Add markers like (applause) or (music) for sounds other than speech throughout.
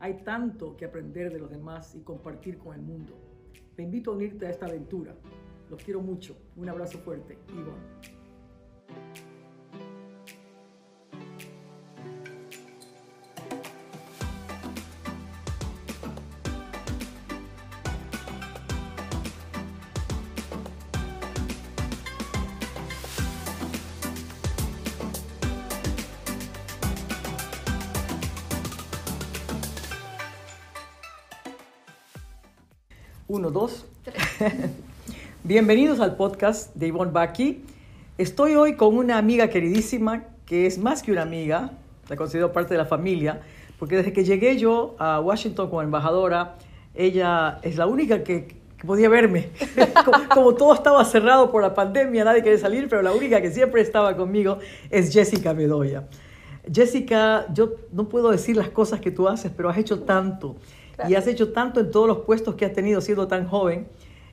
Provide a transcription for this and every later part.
Hay tanto que aprender de los demás y compartir con el mundo. Te invito a unirte a esta aventura. Los quiero mucho. Un abrazo fuerte. Ivonne. 1, 2. (laughs) Bienvenidos al podcast de Yvonne Baki. Estoy hoy con una amiga queridísima que es más que una amiga, la considero parte de la familia, porque desde que llegué yo a Washington como embajadora, ella es la única que, podía verme. (laughs) como, como, todo estaba cerrado por la pandemia, nadie quería salir, pero la única que siempre estaba conmigo es Jessica Bedoya. Jessica, yo no puedo decir las cosas que tú haces, pero has hecho tanto y has hecho tanto en todos los puestos que has tenido siendo tan joven.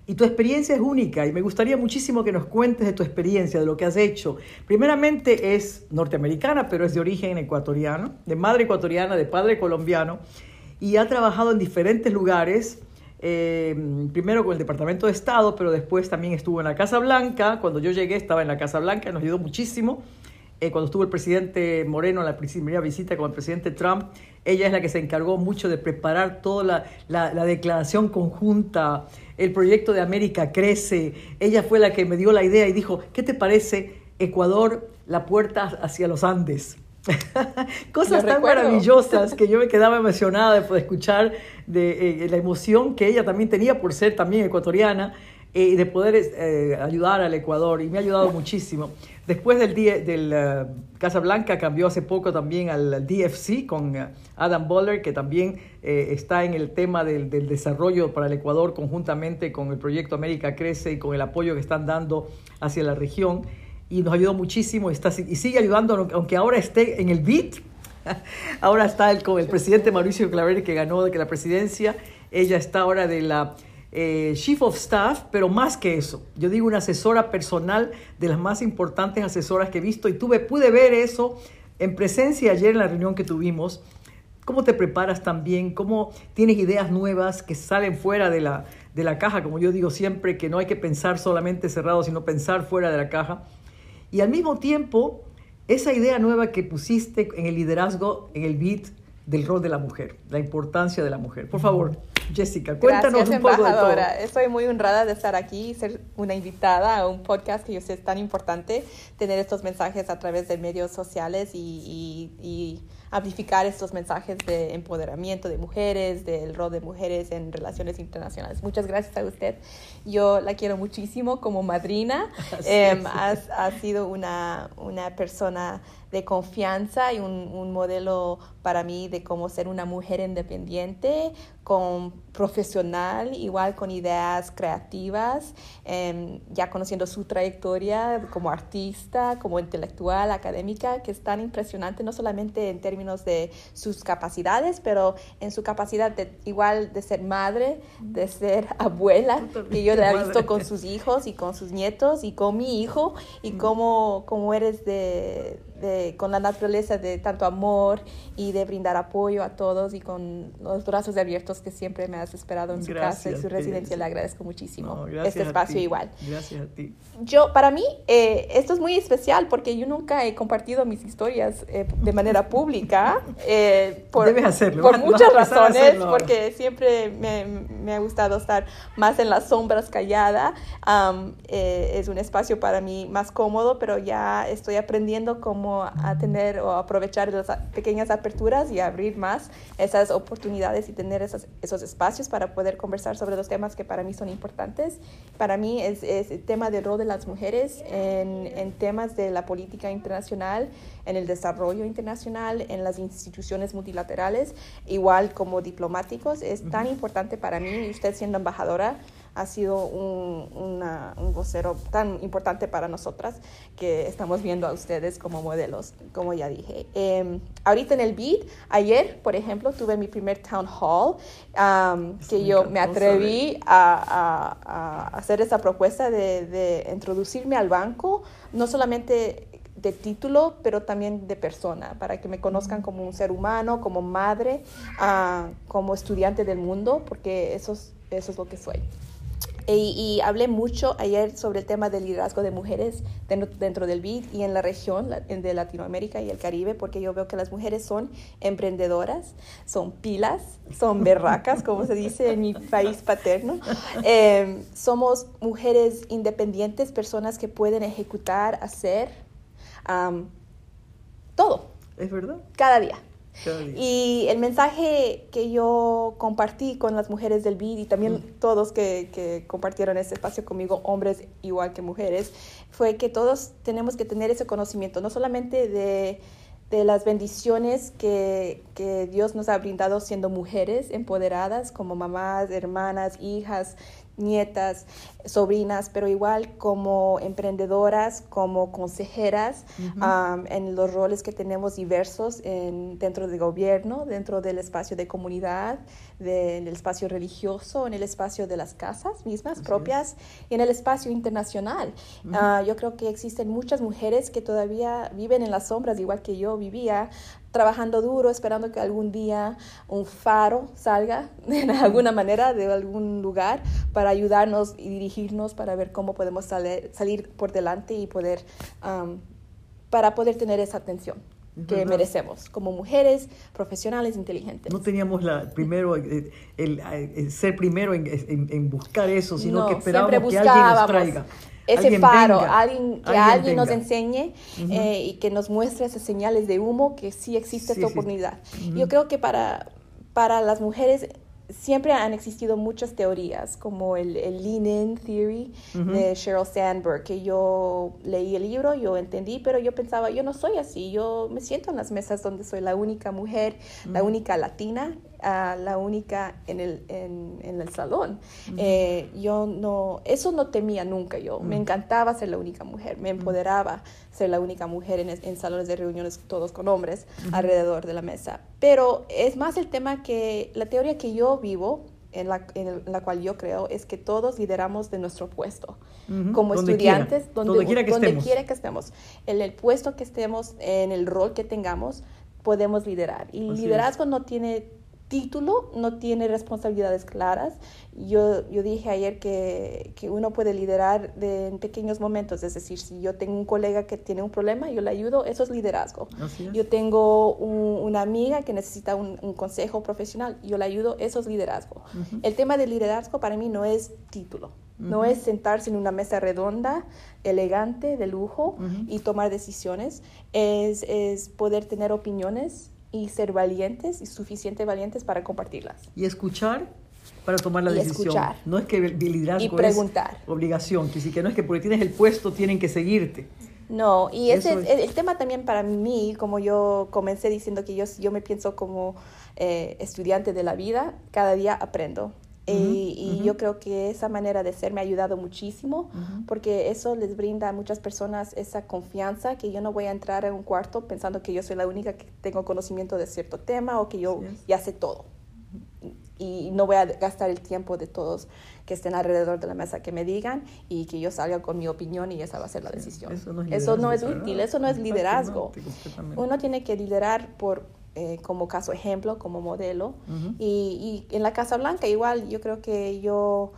Y tu experiencia es única y me gustaría muchísimo que nos cuentes de tu experiencia, de lo que has hecho. Primeramente es norteamericana, pero es de origen ecuatoriano, de madre ecuatoriana, de padre colombiano, y ha trabajado en diferentes lugares, eh, primero con el Departamento de Estado, pero después también estuvo en la Casa Blanca. Cuando yo llegué estaba en la Casa Blanca, nos ayudó muchísimo. Eh, cuando estuvo el presidente Moreno en la primera visita con el presidente Trump, ella es la que se encargó mucho de preparar toda la, la, declaración conjunta, el proyecto de América crece. Ella fue la que me dio la idea y dijo, ¿qué te parece Ecuador, la puerta hacia los Andes? (laughs) Cosas tan maravillosas que yo me quedaba (laughs) emocionada de escuchar de eh, la emoción que ella también tenía por ser también ecuatoriana y de poder eh, ayudar al Ecuador y me ha ayudado muchísimo. Después del, del uh, Casa Blanca cambió hace poco también al DFC con uh, Adam Boller, que también eh, está en el tema del, desarrollo para el Ecuador conjuntamente con el proyecto América Crece y con el apoyo que están dando hacia la región. Y nos ayudó muchísimo está, y sigue ayudando, aunque ahora esté en el BIT. (laughs) Ahora está con el presidente Mauricio Claver, que ganó la presidencia. Ella está ahora de la eh, Chief of Staff, pero más que eso, yo digo una asesora personal de las más importantes asesoras que he visto y tuve, pude ver eso en presencia ayer en la reunión que tuvimos. ¿Cómo te preparas también? ¿Cómo tienes ideas nuevas que salen fuera de la, de la caja? Como yo digo siempre, que no hay que pensar solamente cerrado, sino pensar fuera de la caja. Y al mismo tiempo, esa idea nueva que pusiste en el liderazgo, en el beat del rol de la mujer, la importancia de la mujer. Por favor. Jessica, cuéntanos un poco de todo. Estoy muy honrada de estar aquí y ser una invitada a un podcast que yo sé es tan importante, tener estos mensajes a través de medios sociales y, y amplificar estos mensajes de empoderamiento de mujeres, del rol de mujeres en relaciones internacionales. Muchas gracias a usted. Yo la quiero muchísimo como madrina. (laughs) Eh, ha, sido una, una persona de confianza y un, un, modelo para mí de cómo ser una mujer independiente, con profesional, igual con ideas creativas, em, ya conociendo su trayectoria como artista, como intelectual, académica, que es tan impresionante, no solamente en términos de sus capacidades, pero en su capacidad de igual de ser madre, de ser (laughs) abuela, que yo la he visto con sus hijos y con sus nietos y con mi hijo, y cómo, cómo eres de con la naturaleza de tanto amor y de brindar apoyo a todos y con los brazos abiertos que siempre me has esperado en su casa y su residencia. Le agradezco muchísimo este espacio igual. Gracias a ti. Yo, para mí, eh, esto es muy especial porque yo nunca he compartido mis historias eh, de manera (laughs) pública. Eh, por, Debes hacerlo. Por (laughs) muchas razones, porque siempre me, me, ha gustado estar más en las sombras callada. es un espacio para mí más cómodo, pero ya estoy aprendiendo cómo como a tener o aprovechar las pequeñas aperturas y abrir más esas oportunidades y tener esos, esos espacios para poder conversar sobre los temas que para mí son importantes. Para mí es, es el tema del rol de las mujeres en, en temas de la política internacional, en el desarrollo internacional, en las instituciones multilaterales, igual como diplomáticos. Es tan importante para mí, y usted siendo embajadora, ha sido un, un, vocero tan importante para nosotras que estamos viendo a ustedes como modelos, como ya dije. Eh, ahorita en el BID, ayer, por ejemplo, tuve mi primer town hall, um, que yo me atreví a, a, a, hacer esa propuesta de, de introducirme al banco, no solamente de título, pero también de persona, para que me conozcan como un ser humano, como madre, uh, como estudiante del mundo, porque eso es, eso es lo que soy. Y, y, hablé mucho ayer sobre el tema del liderazgo de mujeres dentro, dentro del BID y en la región de Latinoamérica y el Caribe, porque yo veo que las mujeres son emprendedoras, son pilas, son berracas, como se dice en mi país paterno. Eh, somos mujeres independientes, personas que pueden ejecutar, hacer um, todo. ¿Es verdad? Cada día. Y el mensaje que yo compartí con las mujeres del BID y también mm. todos que, que, compartieron ese espacio conmigo, hombres igual que mujeres, fue que todos tenemos que tener ese conocimiento, no solamente de, de las bendiciones que, que Dios nos ha brindado siendo mujeres empoderadas como mamás, hermanas, hijas, nietas, sobrinas, pero igual como emprendedoras, como consejeras, um, en los roles que tenemos diversos en, dentro del gobierno, dentro del espacio de comunidad, del espacio religioso, en el espacio de las casas mismas propias y en el espacio internacional. Uh, yo creo que existen muchas mujeres que todavía viven en las sombras, igual que yo vivía, trabajando duro, esperando que algún día un faro salga (laughs) de alguna manera de algún lugar para ayudarnos y dirigirnos para ver cómo podemos salir, salir por delante y poder, um, para poder tener esa atención que merecemos como mujeres profesionales inteligentes. No teníamos la primero el, el, ser primero en, en, buscar eso, sino que esperábamos que alguien nos traiga ese faro, alguien, que alguien, nos enseñe eh, y que nos muestre esas señales de humo que sí existe esta oportunidad. Yo creo que para, para las mujeres siempre han existido muchas teorías, como el, el Lean-In Theory de Sheryl Sandberg, que yo leí el libro, yo entendí, pero yo pensaba, yo no soy así, yo me siento en las mesas donde soy la única mujer, la única latina, uh, la única en el, en, en el salón. eh, yo no, eso no temía nunca yo, me encantaba ser la única mujer, me empoderaba ser la única mujer en, en salones de reuniones todos con hombres alrededor de la mesa. Pero es más el tema que la teoría que yo vivo, en la, en la, cual yo creo es que todos lideramos de nuestro puesto. Uh -huh. Como donde estudiantes, quiera. donde, donde, quiera que, donde quiera que estemos. En el puesto que estemos, en el rol que tengamos, podemos liderar. Y Así liderazgo es. no tiene título, no tiene responsabilidades claras. Yo, yo dije ayer que, que uno puede liderar de, en pequeños momentos, es decir, si yo tengo un colega que tiene un problema, yo le ayudo, eso es liderazgo. Es. Yo tengo un, una amiga que necesita un, un, consejo profesional, yo le ayudo, eso es liderazgo. Uh -huh. El tema del liderazgo para mí no es título. Uh -huh. No es sentarse en una mesa redonda, elegante, de lujo uh -huh. y tomar decisiones. Es, es poder tener opiniones, y ser valientes y suficiente valientes para compartirlas. Y escuchar para tomar la y decisión. Escuchar. No es que liderazgo y preguntar. es obligación, que, sí, que no es que porque tienes el puesto tienen que seguirte. No, y ese es, el, el, tema también para mí, como yo comencé diciendo que yo, yo me pienso como eh, estudiante de la vida, cada día aprendo. Uh -huh, y, y uh -huh. yo creo que esa manera de ser me ha ayudado muchísimo uh -huh. porque eso les brinda a muchas personas esa confianza que yo no voy a entrar en un cuarto pensando que yo soy la única que tengo conocimiento de cierto tema o que yo sí. ya sé todo. Y no voy a gastar el tiempo de todos que estén alrededor de la mesa que me digan y que yo salga con mi opinión y esa va a ser la decisión. Eso no es, eso no es útil, eso no es liderazgo. Uno tiene que liderar por eh, como caso ejemplo, como modelo. Uh -huh. y, y, en la Casa Blanca igual, yo creo que yo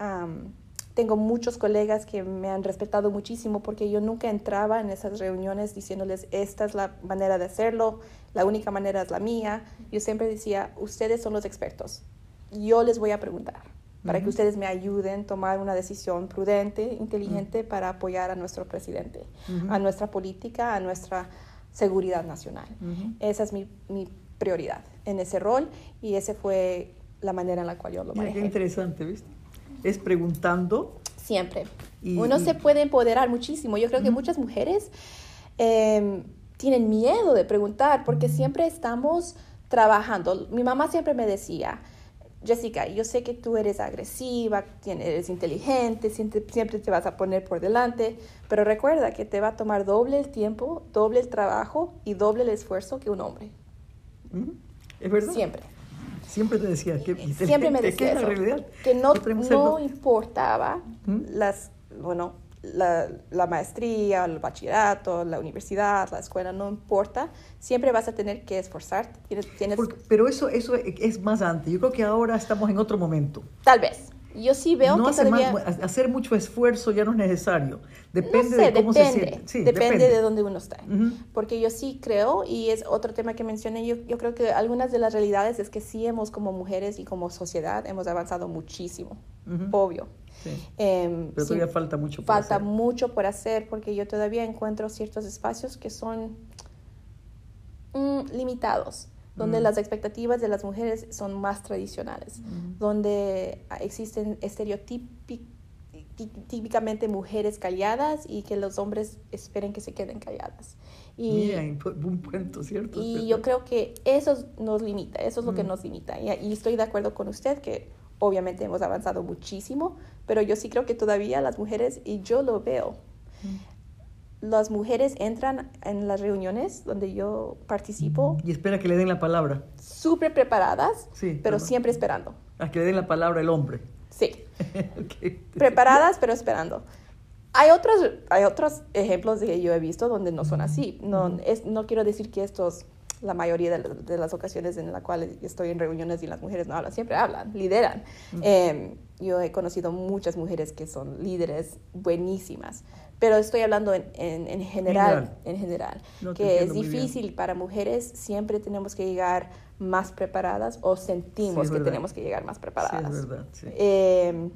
um, tengo muchos colegas que me han respetado muchísimo porque yo nunca entraba en esas reuniones diciéndoles, esta es la manera de hacerlo, la única manera es la mía. Yo siempre decía, ustedes son los expertos, yo les voy a preguntar. para que ustedes me ayuden a tomar una decisión prudente, inteligente para apoyar a nuestro presidente, a nuestra política, a nuestra seguridad nacional. Esa es mi, mi, prioridad en ese rol y esa fue la manera en la cual yo lo manejé. qué interesante, ¿viste? Es preguntando. Siempre. Uno se puede empoderar muchísimo. Yo creo que muchas mujeres em, tienen miedo de preguntar porque siempre estamos trabajando. Mi mamá siempre me decía, Jessica, yo sé que tú eres agresiva, eres inteligente, siempre, te vas a poner por delante, pero recuerda que te va a tomar doble el tiempo, doble el trabajo y doble el esfuerzo que un hombre. ¿Es verdad? Siempre. Siempre te decía que siempre me (laughs) decía eso, que no, no importaba las, bueno, la, la, maestría, el bachillerato, la universidad, la escuela, no importa, siempre vas a tener que esforzarte. Tienes, pero eso, eso es más antes. Yo creo que ahora estamos en otro momento. Tal vez. Yo sí veo que hace hacer mucho esfuerzo ya no es necesario. Depende de cómo se siente. depende, de dónde uno está. Porque yo sí creo, y es otro tema que mencioné, yo, yo creo que algunas de las realidades es que sí hemos como mujeres y como sociedad hemos avanzado muchísimo. Obvio. Em, Pero todavía falta mucho por falta mucho por hacer porque yo todavía encuentro ciertos espacios que son mm, limitados, donde mm. las expectativas de las mujeres son más tradicionales, mm. donde existen estereotípicamente mujeres calladas y que los hombres esperen que se queden calladas. Y, un punto, ¿cierto? Y yo creo que eso nos limita, eso es lo que nos limita. Y, y estoy de acuerdo con usted que obviamente hemos avanzado muchísimo, pero yo sí creo que todavía las mujeres, y yo lo veo, las mujeres entran en las reuniones donde yo participo. Y espera que le den la palabra. Súper preparadas, pero siempre esperando. A que le den la palabra el hombre. Sí. (laughs) Preparadas, pero esperando. Hay otros, hay otros ejemplos que yo he visto donde no son así. No, es, no quiero decir que estos la mayoría de, las ocasiones en las cuales estoy en reuniones y las mujeres no hablan, siempre hablan, lideran. Em, yo he conocido muchas mujeres que son líderes buenísimas, pero estoy hablando en, en, general, en general, que es difícil para mujeres, siempre tenemos que llegar más preparadas o sentimos que tenemos que llegar más preparadas. Sí, es verdad, em,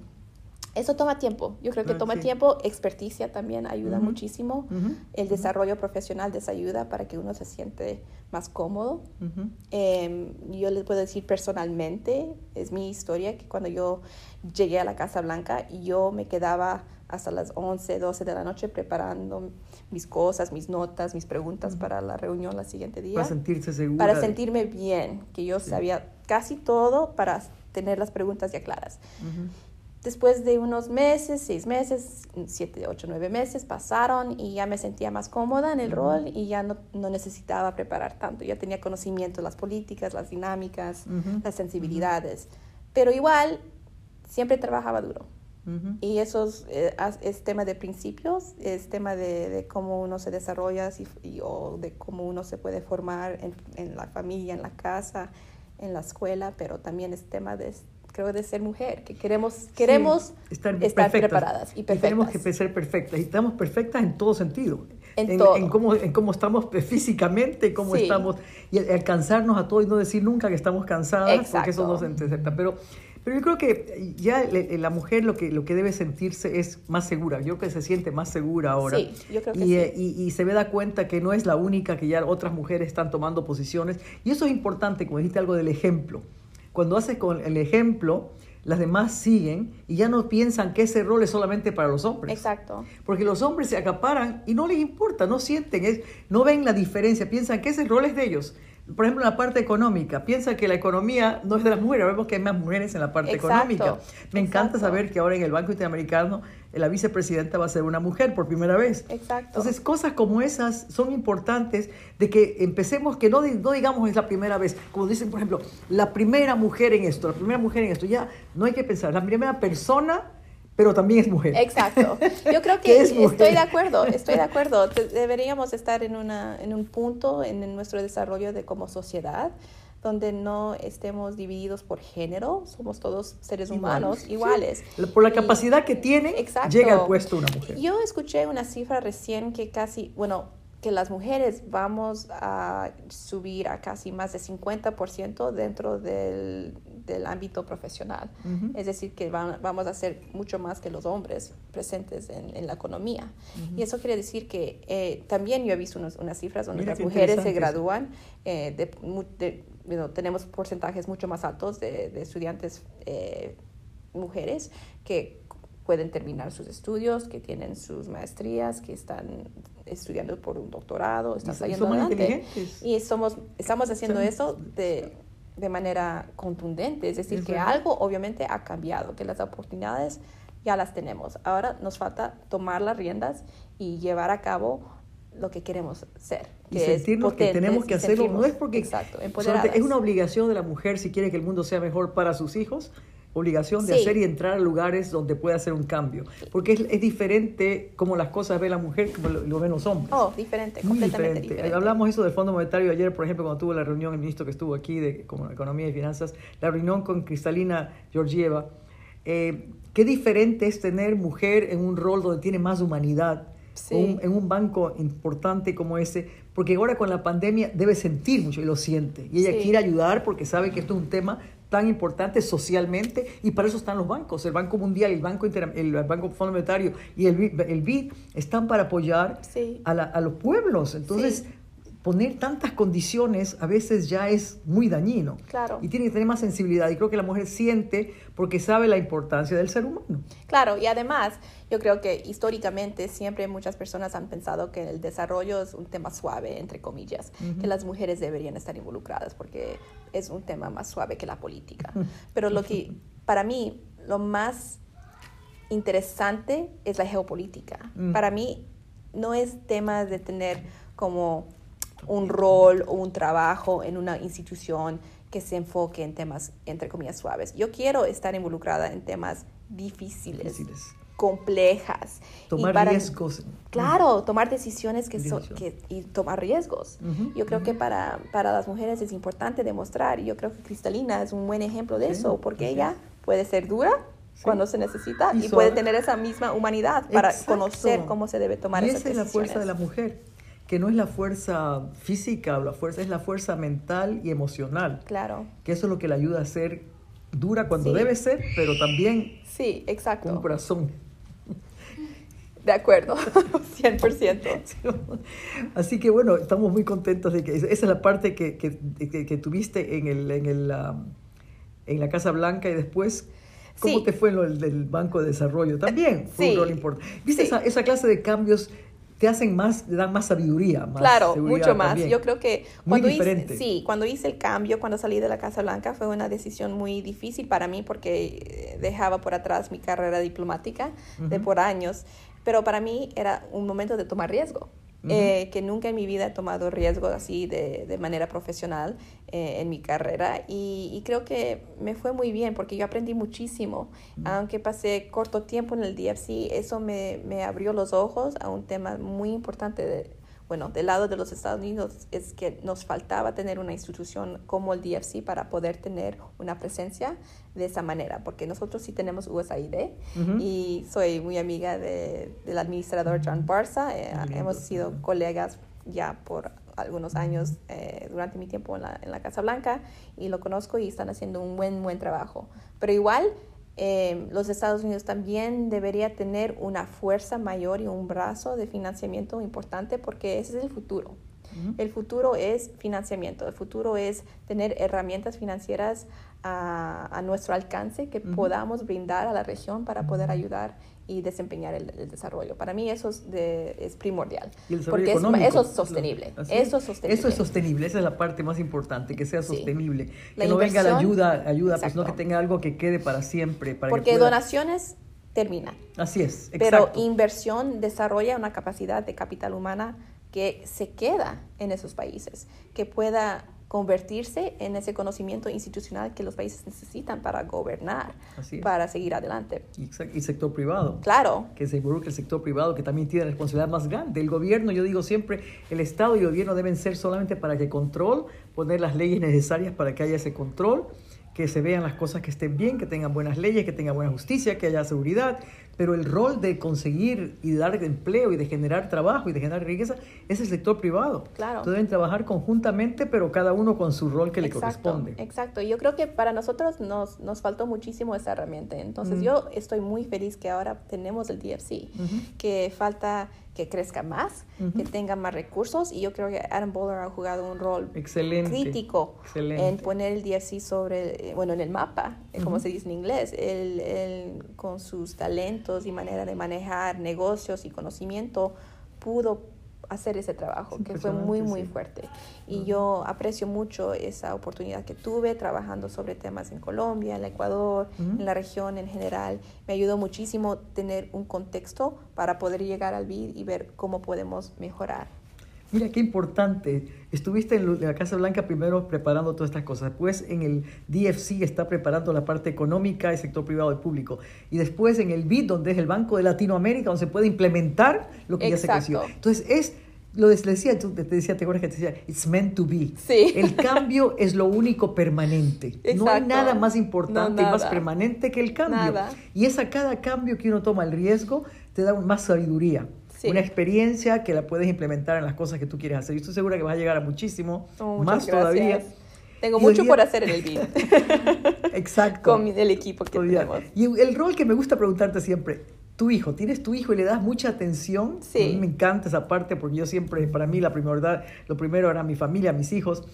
eso toma tiempo. Yo creo que toma tiempo. Experticia también ayuda muchísimo. El desarrollo profesional desayuda para que uno se siente más cómodo. Em, yo les puedo decir personalmente, es mi historia, que cuando yo llegué a la Casa Blanca, yo me quedaba hasta las 11, 12 de la noche preparando mis cosas, mis notas, mis preguntas para la reunión la siguiente día. Para sentirse segura. Para sentirme bien, que yo sabía casi todo para tener las preguntas ya claras. Después de unos meses, seis meses, siete, ocho, nueve meses pasaron y ya me sentía más cómoda en el rol y ya no, no, necesitaba preparar tanto. Ya tenía conocimiento de las políticas, las dinámicas, las sensibilidades. Pero igual, siempre trabajaba duro. Y eso eh, es, tema de principios, es tema de, de cómo uno se desarrolla y, o de cómo uno se puede formar en, en la familia, en la casa, en la escuela, pero también es tema de creo, de ser mujer, que queremos, queremos estar, preparadas y perfectas. tenemos que ser perfectas, y estamos perfectas en todo sentido. En, todo. en, cómo, en cómo estamos (laughs) físicamente, cómo estamos, y alcanzarnos a todo y no decir nunca que estamos cansadas, porque eso no se acepta. Pero, pero yo creo que ya la mujer lo que, lo que debe sentirse es más segura. Yo creo que se siente más segura ahora. Sí, yo creo que y, sí. Eh, y, y, se ve da cuenta que no es la única, que ya otras mujeres están tomando posiciones. Y eso es importante, como dijiste algo del ejemplo. Cuando haces con el ejemplo, las demás siguen y ya no piensan que ese rol es solamente para los hombres. Exacto. Porque los hombres se acaparan y no les importa, no sienten, es, no ven la diferencia, piensan que ese rol es de ellos por ejemplo, en la parte económica, piensa que la economía no es de las mujeres, vemos que hay más mujeres en la parte económica. Me encanta saber que ahora en el Banco Interamericano la vicepresidenta va a ser una mujer por primera vez. Exacto. Entonces, cosas como esas son importantes de que empecemos, que no, no digamos es la primera vez, como dicen, por ejemplo, la primera mujer en esto, la primera mujer en esto, ya no hay que pensar, la primera persona pero también es mujer. Exacto. Yo creo (laughs) que estoy de acuerdo, estoy de acuerdo. Deberíamos estar en, una, en un punto en nuestro desarrollo de como sociedad donde no estemos divididos por género, somos todos seres humanos iguales. Por la capacidad que tiene, llega al puesto una mujer. Yo escuché una cifra recién que casi, bueno, que las mujeres vamos a subir a casi más de 50% dentro del del ámbito profesional. Es decir, que vamos a ser mucho más que los hombres presentes en, la economía. Y eso quiere decir que eh, también yo he visto unas cifras donde las mujeres se gradúan, eh, de, tenemos porcentajes mucho más altos de, estudiantes eh, mujeres que pueden terminar sus estudios, que tienen sus maestrías, que están estudiando por un doctorado, están saliendo adelante. Y somos, estamos haciendo eso de, de, manera contundente, es decir, que algo obviamente ha cambiado, que las oportunidades ya las tenemos. Ahora nos falta tomar las riendas y llevar a cabo lo que queremos ser. Que y sentirnos que tenemos que hacerlo, no es porque exacto, es una obligación de la mujer si quiere que el mundo sea mejor para sus hijos, obligación de hacer y entrar a lugares donde pueda hacer un cambio. Porque es, diferente como las cosas ve la mujer como lo, ven los hombres. Oh, diferente, completamente diferente. Hablamos eso del Fondo Monetario ayer, por ejemplo, cuando tuvo la reunión, el ministro que estuvo aquí de Economía y Finanzas, la reunión con Cristalina Georgieva. Eh, qué diferente es tener mujer en un rol donde tiene más humanidad, en un banco importante como ese, porque ahora con la pandemia debe sentir mucho y lo siente. Y ella quiere ayudar porque sabe que esto es un tema tan importante socialmente y para eso están los bancos. El Banco Mundial, el Banco, el Banco Fondo Monetario y el, el BID están para apoyar a, los pueblos. Entonces, poner tantas condiciones a veces ya es muy dañino. Claro. Y tiene que tener más sensibilidad. Y creo que la mujer siente porque sabe la importancia del ser humano. Claro, y además yo creo que históricamente siempre muchas personas han pensado que el desarrollo es un tema suave, entre comillas, que las mujeres deberían estar involucradas porque es un tema más suave que la política. Pero lo que, (laughs) para mí, lo más interesante es la geopolítica. Mm. Para mí no es tema de tener como un rol o un trabajo en una institución que se enfoque en temas, entre comillas, suaves. Yo quiero estar involucrada en temas difíciles, complejas. Tomar riesgos. Claro, tomar decisiones que, y tomar riesgos. yo creo que para, para las mujeres es importante demostrar, y yo creo que Cristalina es un buen ejemplo de eso, porque ella puede ser dura, cuando se necesita y, puede tener esa misma humanidad para conocer cómo se debe tomar y esas esa es la fuerza de la mujer que no es la fuerza física o la fuerza, es la fuerza mental y emocional. Claro. Que eso es lo que le ayuda a ser dura cuando debe ser, pero también sí, exacto. con corazón. De acuerdo, (laughs) 100%. (laughs) Así que bueno, estamos muy contentos de que esa es la parte que, que, tuviste en, el, en, el, en la Casa Blanca y después ¿Cómo te fue en lo del, Banco de Desarrollo? También fue un rol importante. ¿Viste esa, esa, clase de cambios te hacen más, te dan más sabiduría. Más claro, mucho más. Yo creo que cuando hice, sí, cuando hice el cambio, cuando salí de la Casa Blanca, fue una decisión muy difícil para mí porque dejaba por atrás mi carrera diplomática de por años, pero para mí era un momento de tomar riesgo. Eh, que nunca en mi vida he tomado riesgos así de, de manera profesional eh, en mi carrera. Y, creo que me fue muy bien porque yo aprendí muchísimo. Aunque pasé corto tiempo en el DFC, eso me, me abrió los ojos a un tema muy importante de, bueno, del lado de los Estados Unidos es que nos faltaba tener una institución como el DFC para poder tener una presencia de esa manera, porque nosotros sí tenemos USAID y soy muy amiga de, del administrador John Barça, eh, hemos sido colegas ya por algunos años eh, durante mi tiempo en la, en la Casa Blanca y lo conozco y están haciendo un buen, buen trabajo. Pero igual eh, los Estados Unidos también debería tener una fuerza mayor y un brazo de financiamiento importante porque ese es el futuro. El futuro es financiamiento, el futuro es tener herramientas financieras a, nuestro alcance que podamos brindar a la región para poder ayudar y desempeñar el, desarrollo. Para mí eso es, de, es primordial. porque eso es sostenible. Eso es sostenible. Eso es sostenible. Esa es la parte más importante, que sea sostenible. que no venga la ayuda, ayuda pues no que tenga algo que quede para siempre. Para porque donaciones terminan. Así es. Pero inversión desarrolla una capacidad de capital humana que se queda en esos países, que pueda convertirse en ese conocimiento institucional que los países necesitan para gobernar, para seguir adelante. Y, sector privado. Claro. Que se involucre el sector privado, que también tiene la responsabilidad más grande. El gobierno, yo digo siempre, el Estado y el gobierno deben ser solamente para que control, poner las leyes necesarias para que haya ese control, que se vean las cosas que estén bien, que tengan buenas leyes, que tenga buena justicia, que haya seguridad, pero el rol de conseguir y dar empleo y de generar trabajo y de generar riqueza es el sector privado. Claro. Entonces deben trabajar conjuntamente, pero cada uno con su rol que le corresponde. Exacto. Yo creo que para nosotros nos, nos faltó muchísimo esa herramienta. Entonces Mm. yo estoy muy feliz que ahora tenemos el DFC, que falta que crezca más, que tenga más recursos y yo creo que Adam Bowler ha jugado un rol Excelente. crítico Excelente. en poner el DFC sobre, eh, bueno, en el mapa, eh, como se dice en inglés, él, él, con sus talentos y manera de manejar negocios y conocimiento pudo hacer ese trabajo, Es que fue muy, muy sí. fuerte. Y yo aprecio mucho esa oportunidad que tuve trabajando sobre temas en Colombia, en Ecuador, en la región en general. Me ayudó muchísimo tener un contexto para poder llegar al BID y ver cómo podemos mejorar. Mira qué importante. Estuviste en la Casa Blanca primero preparando todas estas cosas. Después en el DFC está preparando la parte económica, el sector privado y público. Y después en el BID, donde es el Banco de Latinoamérica, donde se puede implementar lo que ya se Exacto. creció. Entonces es, lo decía, tú- te decía, te acuerdas que te decía, it's meant to be. Sí. El cambio es lo único permanente. No hay Exacto. nada más importante No, y más nada. permanente que el cambio. Nada. Y es a cada cambio que uno toma el riesgo, te da más sabiduría. Sí. Una experiencia que la puedes implementar en las cosas que tú quieres hacer. Y estoy segura que vas a llegar a muchísimo, Oh, más gracias. todavía. Tengo Y mucho día- por hacer en el BID (laughs) Exacto. con el equipo que tenemos. Y el rol que me gusta preguntarte siempre, tu hijo, ¿tienes tu hijo y le das mucha atención? Sí. A mí me encanta esa parte porque yo siempre, para mí la primordial, lo primero era mi familia, mis hijos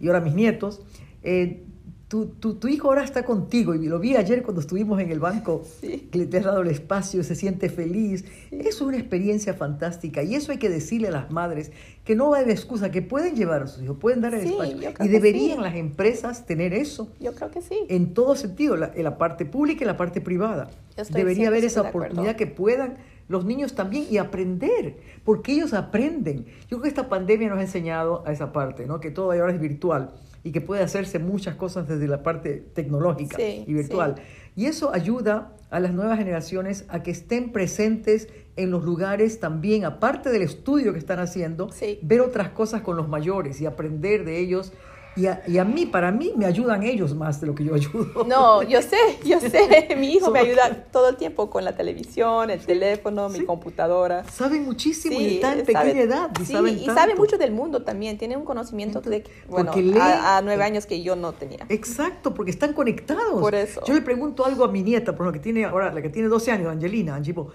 y ahora mis nietos. Eh, tu, tu, tu hijo ahora está contigo y lo vi ayer cuando estuvimos en el banco, Sí. que le has dado el espacio, se siente feliz. Es una experiencia fantástica y eso hay que decirle a las madres que no va haber excusa, que pueden llevar a sus hijos, pueden dar el Sí, espacio. Y deberían sí. las empresas tener eso Yo creo que sí. en todo sentido, la- en la parte pública y la parte privada. Yo estoy Debería haber 100% esa de oportunidad que puedan los niños también y aprender, porque ellos aprenden. Yo creo que esta pandemia nos ha enseñado a esa parte, ¿no? que todo ahora es virtual y que puede hacerse muchas cosas desde la parte tecnológica Sí, y virtual. Y eso ayuda a las nuevas generaciones a que estén presentes en los lugares también, aparte del estudio que están haciendo, Sí. ver otras cosas con los mayores y aprender de ellos. Y a, y a mí, para mí, me ayudan ellos más de lo que yo ayudo. No, yo sé, yo (laughs) sé. Mi hijo me ayuda todo el tiempo con la televisión, el teléfono, mi computadora. Saben muchísimo y Sí, en sabe- pequeña edad y sí, saben y sabe mucho del mundo también. Tiene un conocimiento de, bueno, lee- a, a nueve años que yo no tenía. Exacto, porque están conectados. Por eso. Yo le pregunto algo a mi nieta, por lo que tiene ahora, la que tiene 12 años, Angelina, Angipo,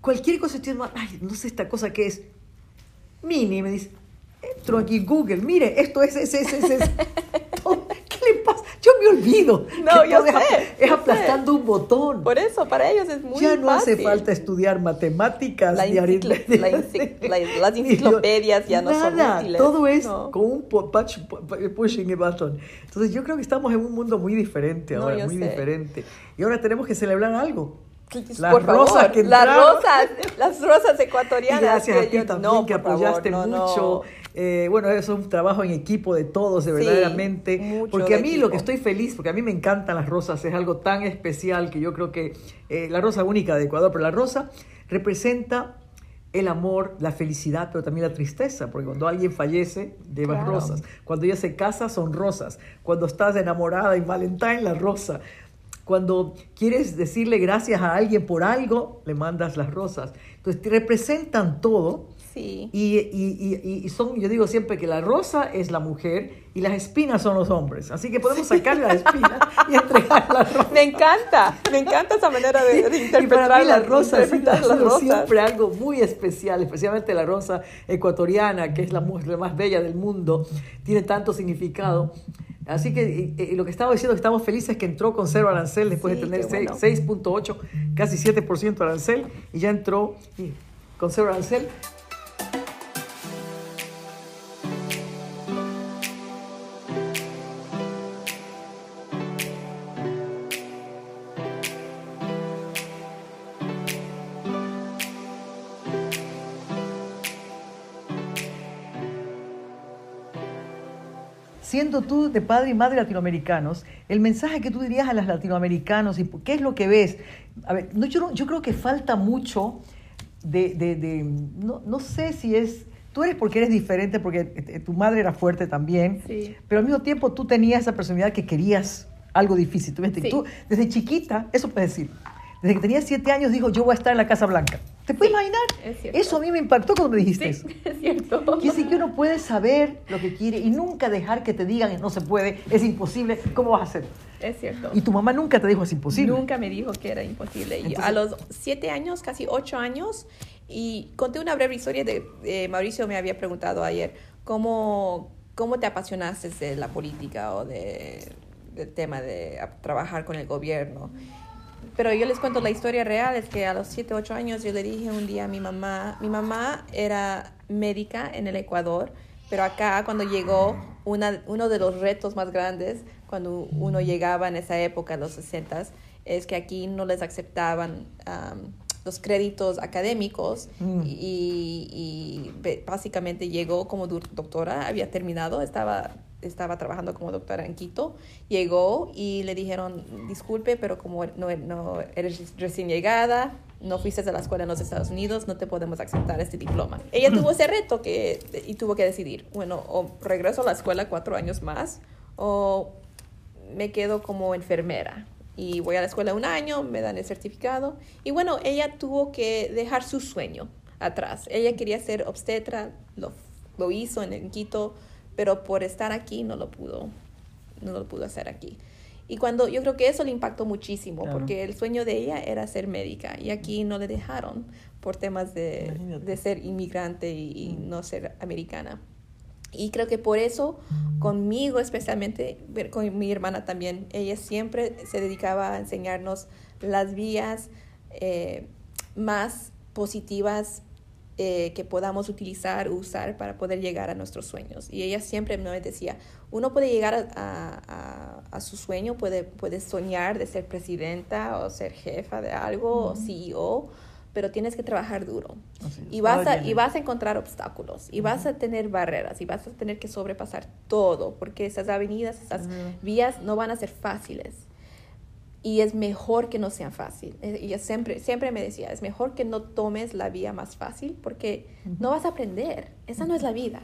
cualquier cosa, tiene, ay, no sé esta cosa que es. Mini, me dice, entro aquí Google, mire, esto es, es, es, es, es. ¿Qué le pasa? Yo me olvido. No, yo es, sé, apl- es yo aplastando un botón. Por eso, para ellos es muy ya no hace falta estudiar matemáticas La ni aritmética. la la- las enciclopedias ya no son Nada, útiles. Todo es No. con un pu- push- pu- pushing a button. Entonces yo creo que estamos en un mundo muy diferente No, ahora, yo muy sé. diferente. Y ahora tenemos que celebrar algo. Las por rosas favor, que las entraron. rosas, las rosas Y ecuatorianas. gracias a que ti yo- también no, que favor, apoyaste no, no. mucho. Eh, bueno, eso es un trabajo en equipo de todos, de Sí, verdaderamente. porque a mí equipo. lo que estoy feliz, porque a mí me encantan las rosas, es algo tan especial que yo creo que eh, la rosa única de Ecuador, pero la rosa representa el amor, la felicidad, pero también la tristeza, porque cuando alguien fallece, llevas Claro. rosas. Cuando ella se casa, son rosas. Cuando estás enamorada en Valentine, la rosa. Cuando quieres decirle gracias a alguien por algo, le mandas las rosas. Entonces, te representan todo. Sí. Y, y- y- y son, yo digo siempre que la rosa es la mujer y las espinas son los hombres. Así que podemos sacar las espinas y entregar la rosa. Me encanta, me encanta esa manera de, de Y interpretar para mí la rosa interpretar siempre algo muy especial, especialmente la rosa ecuatoriana, que es la mujer más bella del mundo, tiene tanto significado. Así que eh, eh, lo que estaba diciendo, que estamos felices que entró con cero arancel después Sí, de tener bueno. seis- 6.8, casi 7% arancel, y ya entró y con cero arancel. Siendo tú de padre y madre latinoamericanos, el mensaje que tú dirías a los latinoamericanos y qué es lo que ves. A ver, no, yo, creo que falta mucho de, de- de- no, no sé si es, tú eres porque eres diferente, porque eh, tu madre era fuerte también, Sí. pero al mismo tiempo tú tenías esa personalidad que querías algo difícil. Tú, Sí. tú desde chiquita, eso puedes decir, Desde que tenía siete años dijo, yo voy a estar en la Casa Blanca. ¿Te puedes imaginar? es. Eso a mí me impactó cuando me dijiste. Sí, (laughs) es cierto. Quiere decir que uno puede saber lo que quiere y nunca dejar que te digan no se puede, es imposible, ¿cómo vas a hacer? Es cierto. Y tu mamá nunca te dijo es imposible. Nunca me dijo que era imposible. Y Entonces- a los siete años, casi ocho años, y conté una breve historia de, de Mauricio me había preguntado ayer, ¿cómo, cómo te apasionaste de la política o de, del tema de trabajar con el gobierno? Pero yo les cuento la historia real, es que a los 7, 8 años yo le dije un día a mi mamá, mi mamá era médica en el Ecuador, pero acá cuando llegó, una, uno de los retos más grandes, cuando uno llegaba en esa época, los 60, es que aquí no les aceptaban am, los créditos académicos Mm. y, y básicamente llegó como doctora, había terminado, estaba, estaba trabajando como doctora en Quito, llegó y le dijeron, disculpe, pero como no, no eres recién llegada, no fuiste a la escuela en los Estados Unidos, no te podemos aceptar este diploma. Ella tuvo ese reto que, y tuvo que decidir, bueno, o regreso a la escuela cuatro años más o me quedo como enfermera y voy a la escuela un año, me dan el certificado y bueno, ella tuvo que dejar su sueño atrás. Ella quería ser obstetra, lo, lo hizo en, en Quito, pero por estar aquí no lo pudo, no lo pudo hacer aquí. Y cuando yo creo que eso le impactó muchísimo, Claro. porque el sueño de ella era ser médica y aquí no le dejaron por temas de, de ser inmigrante y, y no ser americana. Y creo que por eso, conmigo especialmente, con mi hermana también, ella siempre se dedicaba a enseñarnos las vías eh, más positivas eh, que podamos utilizar, usar para poder llegar a nuestros sueños. Y ella siempre me decía, uno puede llegar a, a- a- a su sueño, puede, puede soñar de ser presidenta o ser jefa de algo, o CEO, pero tienes que trabajar duro. Así. Y vas, a, y vas a encontrar obstáculos, y vas a tener barreras, y vas a tener que sobrepasar todo, porque esas avenidas, esas vías no van a ser fáciles. Y es mejor que no sean fáciles. Ella siempre, siempre me decía, es mejor que no tomes la vía más fácil porque no vas a aprender. Esa no es la vida.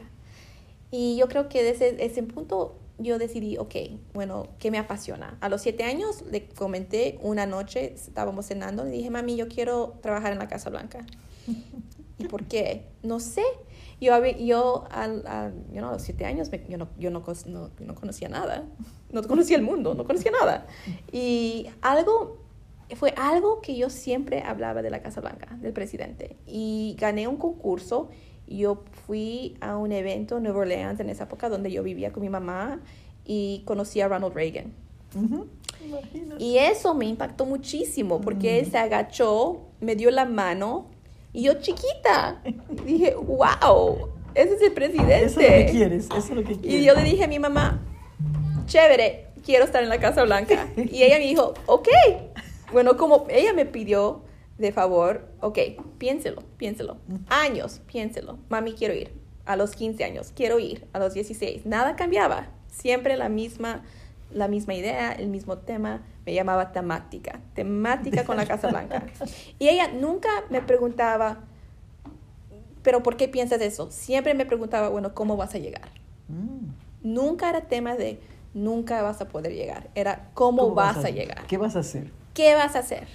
Y yo creo que desde ese punto yo decidí, ok, bueno, ¿qué me apasiona? A los siete años le comenté una noche, estábamos cenando, le dije, mami, yo quiero trabajar en la Casa Blanca. (laughs) ¿Y por qué? No sé. Yo, yo, al- al- yo no, a los siete años me- yo, no, yo no, no- no conocía nada. No conocía el mundo, no conocía nada. Y algo, fue algo que yo siempre hablaba de la Casa Blanca, del presidente. Y gané un concurso. Yo fui a un evento en Nueva Orleans en esa época donde yo vivía con mi mamá y conocí a Ronald Reagan. Y eso me impactó muchísimo porque él se agachó, me dio la mano y yo chiquita dije, wow, ese es el presidente. Eso es lo que quieres, eso es lo que quieres. Y yo le dije a mi mamá, chévere, quiero estar en la Casa Blanca. (laughs) Y ella me dijo, ok. Bueno, como ella me pidió de favor, ok, piénselo, piénselo. Años, piénselo. Mami, quiero ir. A los 15 años, quiero ir. A los 16, nada cambiaba. Siempre la misma, la misma idea, el mismo tema. Me llamaba temática, temática con la Casa Blanca. Y ella nunca me preguntaba, pero ¿por qué piensas eso? Siempre me preguntaba, bueno, ¿cómo vas a llegar? Mm. Nunca era tema de nunca vas a poder llegar, era cómo, vas, a llegar, ¿Qué vas a hacer? qué vas a hacer.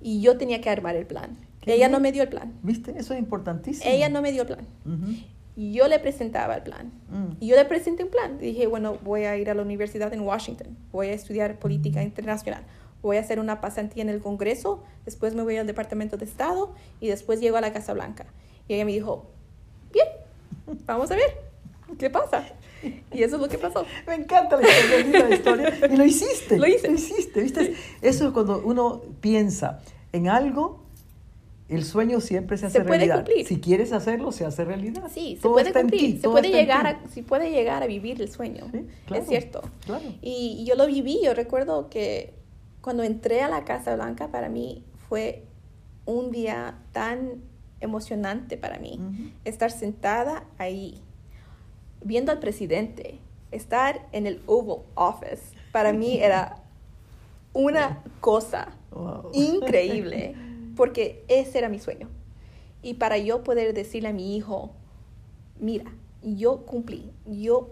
Y yo tenía que armar el plan. Ella bien. no me dio el plan. ¿Viste? Eso es importantísimo. Ella no me dio el plan. Y yo le presentaba el plan. Mm. Y yo le presenté un plan. Dije, bueno, voy a ir a la universidad en Washington, voy a estudiar política internacional, voy a hacer una pasantía en el Congreso, después me voy al Departamento de Estado y después llego a la Casa Blanca. Y ella me dijo, bien, vamos a ver, ¿qué pasa? Y eso es lo que pasó. (laughs) Me encanta la historia, linda la historia. Y lo hiciste. Lo hice. Lo hiciste, ¿viste? Eso es cuando uno piensa en algo, el sueño siempre se hace Se puede realidad. cumplir. Si quieres hacerlo, se hace realidad. Sí, se Todo puede cumplir, ti, se puede, llegar a, se puede llegar a vivir el sueño. Sí, claro, es cierto. claro. Y, y yo lo viví, yo recuerdo que cuando entré a la Casa Blanca para mí fue un día tan emocionante para mí. Ujú. Estar sentada ahí, viendo al presidente, estar en el Oval Office, para mí era una (laughs) cosa Wow. increíble, (laughs) porque ese era mi sueño. Y para yo poder decirle a mi hijo, mira, yo cumplí, yo,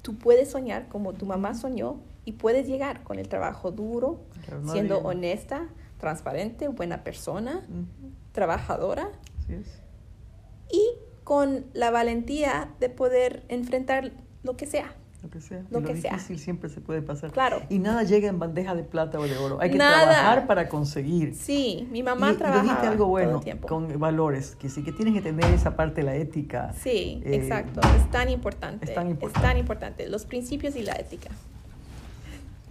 tú puedes soñar como tu mamá soñó y puedes llegar con el trabajo duro, siendo honesta, transparente, buena persona, trabajadora Así es. y con la valentía de poder enfrentar lo que sea. Lo que sea. Lo lo que sea. difícil siempre se puede pasar. Claro. Y nada llega en bandeja de plata o de oro. Hay que Nada. trabajar para conseguir. Sí, mi mamá trabajaba dijiste algo bueno con valores, que sí que tienes que tener esa parte de la ética. Sí, Eh, exacto. Es tan importante. es tan importante. Es tan importante. Los principios y la ética.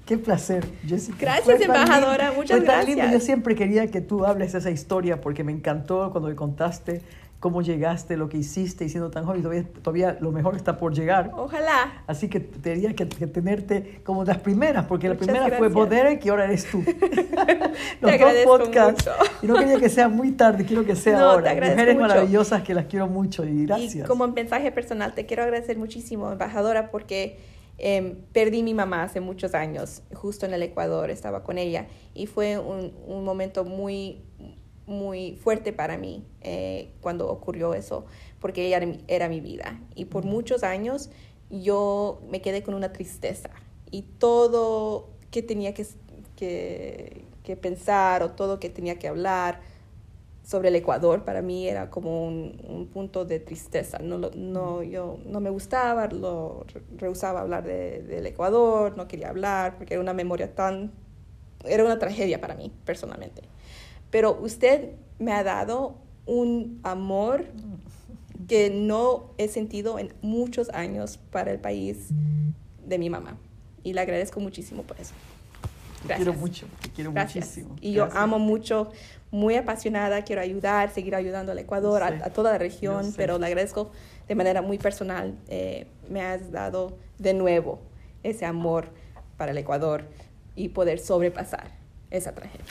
Qué placer, Jessica. Gracias, Fue tan embajadora. lindo, Muchas fue tan lindo. gracias. Yo siempre quería que tú hables esa historia porque me encantó cuando me contaste cómo llegaste, lo que hiciste y siendo tan joven. Todavía, todavía lo mejor está por llegar. Ojalá. Así que tenía que, que tenerte como las primeras, porque la Muchas primera fue gracias. Boderick y ahora eres tú. (laughs) (laughs) Los dos agradezco podcasts. mucho. Y no quería que sea muy tarde, quiero que sea No, te ahora. Mujeres mucho. maravillosas que las quiero mucho y gracias. Y como mensaje personal, te quiero agradecer muchísimo, embajadora, porque em, perdí mi mamá hace muchos años, justo en el Ecuador, estaba con ella, y fue un, un momento muy, muy fuerte para mí eh, cuando ocurrió eso, porque ella era mi, era mi vida. Y por muchos años yo me quedé con una tristeza, y todo que tenía que, que, que pensar o todo que tenía que hablar, sobre el Ecuador para mí era como un, un punto de tristeza. No, no, yo no me gustaba, lo re- rehusaba hablar de- del Ecuador, no quería hablar porque era una memoria tan... Era una tragedia para mí, personalmente. Pero usted me ha dado un amor que no he sentido en muchos años para el país de mi mamá. Y le agradezco muchísimo por eso. Te quiero mucho, te quiero Gracias. muchísimo. Y yo Gracias. amo mucho, muy apasionada, quiero ayudar, seguir ayudando al Ecuador, Yo a, a toda la yo región, pero le agradezco de manera muy personal. eh, me has dado de nuevo ese amor para el Ecuador y poder sobrepasar esa tragedia.